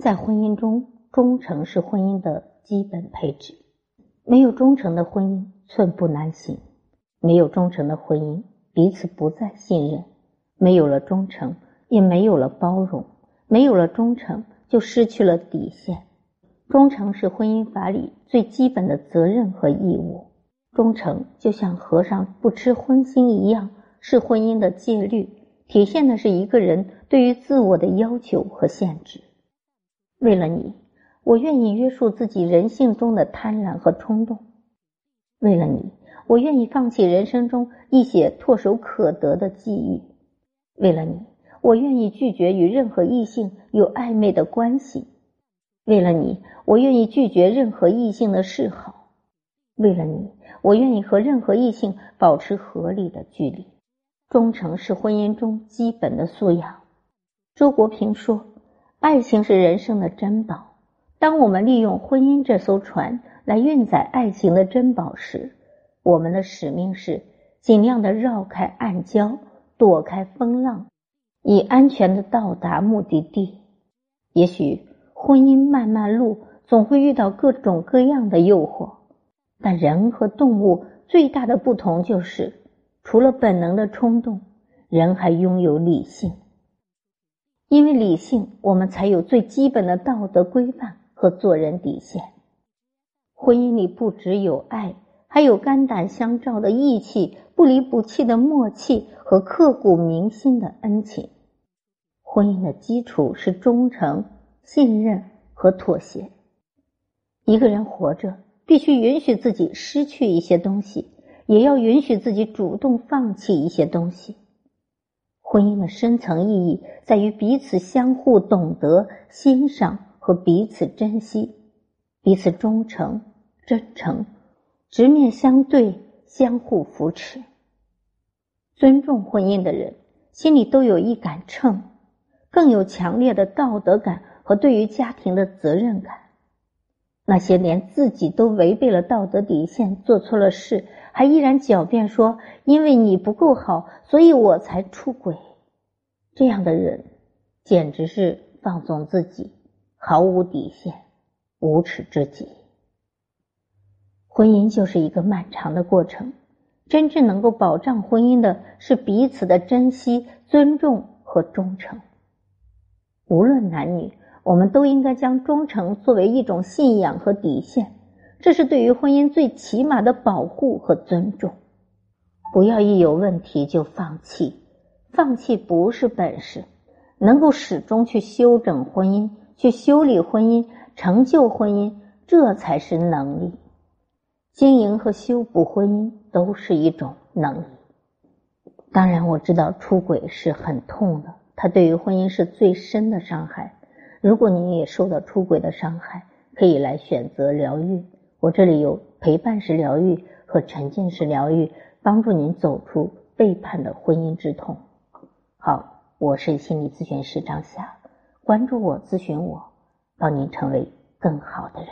在婚姻中，忠诚是婚姻的基本配置。没有忠诚的婚姻，寸步难行；没有忠诚的婚姻，彼此不再信任。没有了忠诚，也没有了包容；没有了忠诚，就失去了底线。忠诚是婚姻法里最基本的责任和义务。忠诚就像和尚不吃荤腥一样，是婚姻的戒律，体现的是一个人对于自我的要求和限制。为了你，我愿意约束自己人性中的贪婪和冲动；为了你，我愿意放弃人生中一些唾手可得的际遇；为了你，我愿意拒绝与任何异性有暧昧的关系；为了你，我愿意拒绝任何异性的示好；为了你，我愿意和任何异性保持合理的距离。忠诚是婚姻中基本的素养。周国平说。爱情是人生的珍宝。当我们利用婚姻这艘船来运载爱情的珍宝时，我们的使命是尽量的绕开暗礁，躲开风浪，以安全的到达目的地。也许婚姻漫漫路总会遇到各种各样的诱惑，但人和动物最大的不同就是，除了本能的冲动，人还拥有理性。因为理性，我们才有最基本的道德规范和做人底线。婚姻里不只有爱，还有肝胆相照的义气、不离不弃的默契和刻骨铭心的恩情。婚姻的基础是忠诚、信任和妥协。一个人活着，必须允许自己失去一些东西，也要允许自己主动放弃一些东西。婚姻的深层意义在于彼此相互懂得、欣赏和彼此珍惜，彼此忠诚、真诚，直面相对，相互扶持。尊重婚姻的人心里都有一杆秤，更有强烈的道德感和对于家庭的责任感。那些连自己都违背了道德底线、做错了事。还依然狡辩说：“因为你不够好，所以我才出轨。”这样的人简直是放纵自己，毫无底线，无耻至极。婚姻就是一个漫长的过程，真正能够保障婚姻的是彼此的珍惜、尊重和忠诚。无论男女，我们都应该将忠诚作为一种信仰和底线。这是对于婚姻最起码的保护和尊重。不要一有问题就放弃，放弃不是本事。能够始终去修整婚姻、去修理婚姻、成就婚姻，这才是能力。经营和修补婚姻都是一种能力。当然，我知道出轨是很痛的，它对于婚姻是最深的伤害。如果您也受到出轨的伤害，可以来选择疗愈。我这里有陪伴式疗愈和沉浸式疗愈，帮助您走出背叛的婚姻之痛。好，我是心理咨询师张霞，关注我，咨询我，帮您成为更好的人。